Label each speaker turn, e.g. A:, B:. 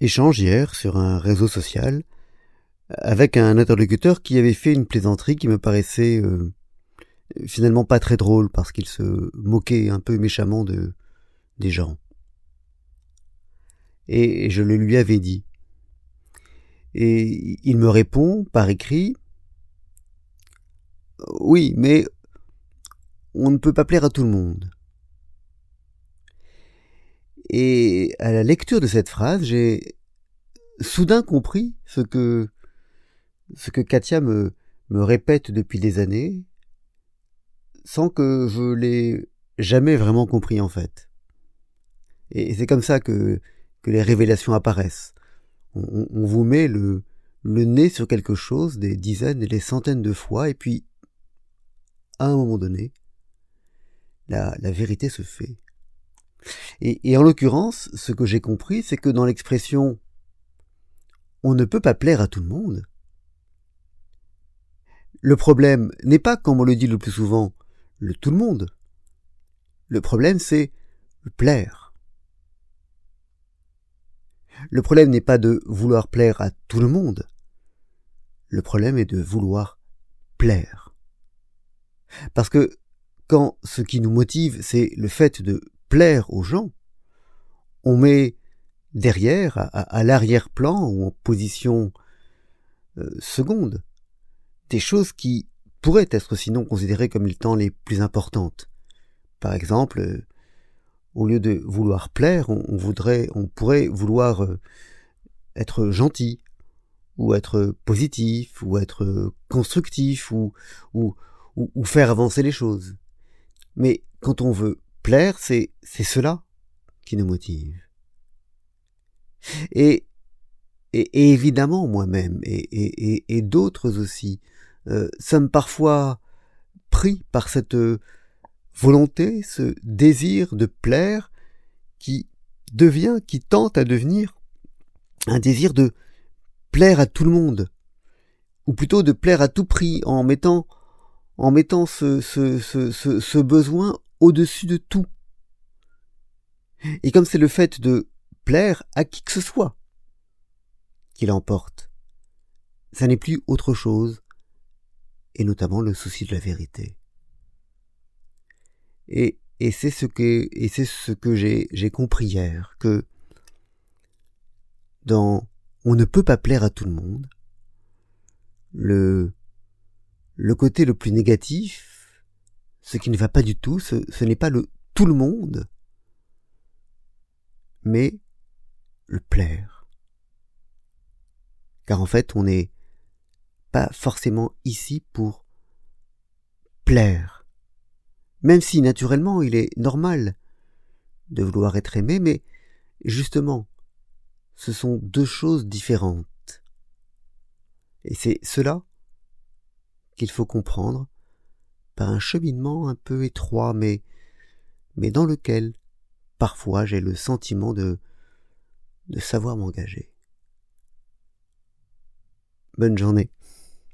A: échange hier sur un réseau social avec un interlocuteur qui avait fait une plaisanterie qui me paraissait euh, finalement pas très drôle parce qu'il se moquait un peu méchamment de des gens. Et je le lui avais dit. Et il me répond par écrit Oui, mais on ne peut pas plaire à tout le monde. Et à la lecture de cette phrase, j'ai soudain compris ce que ce que Katia me, me répète depuis des années, sans que je l'ai jamais vraiment compris en fait. Et c'est comme ça que, que les révélations apparaissent. On, vous met le, le nez sur quelque chose des dizaines et des centaines de fois, et puis, à un moment donné, la, la vérité se fait. Et, en l'occurrence, ce que j'ai compris, c'est que dans l'expression on ne peut pas plaire à tout le monde, le problème n'est pas, comme on le dit le plus souvent, le tout le monde. Le problème, c'est plaire. Le problème n'est pas de vouloir plaire à tout le monde. Le problème est de vouloir plaire. Parce que quand ce qui nous motive, c'est le fait de plaire aux gens, on met derrière, à, l'arrière-plan ou en position euh, seconde, des choses qui pourraient être sinon considérées comme étant les plus importantes. Par exemple, euh, au lieu de vouloir plaire, on, voudrait, on pourrait vouloir euh, être gentil, ou être positif, ou être constructif, ou, ou, ou faire avancer les choses. Mais quand on veut plaire, c'est, cela qui nous motive. Et, et, évidemment, moi-même, et, et, et d'autres aussi, euh, sommes parfois pris par cette volonté, ce désir de plaire qui devient, qui tente à devenir un désir de plaire à tout le monde, ou plutôt de plaire à tout prix en mettant en mettant ce, ce, ce, ce besoin au-dessus de tout. Et comme c'est le fait de plaire à qui que ce soit qui l'emporte, ça n'est plus autre chose, et notamment le souci de la vérité. Et, et c'est ce que, et c'est ce que j'ai, j'ai compris hier, que dans on ne peut pas plaire à tout le monde, le, le côté le plus négatif, ce qui ne va pas du tout, ce, n'est pas le tout le monde, mais le plaire. Car en fait, on n'est pas forcément ici pour plaire. Même si naturellement il est normal de vouloir être aimé, mais justement, ce sont deux choses différentes. Et c'est cela qu'il faut comprendre un cheminement un peu étroit, mais, mais dans lequel parfois j'ai le sentiment de, de savoir m'engager. Bonne journée.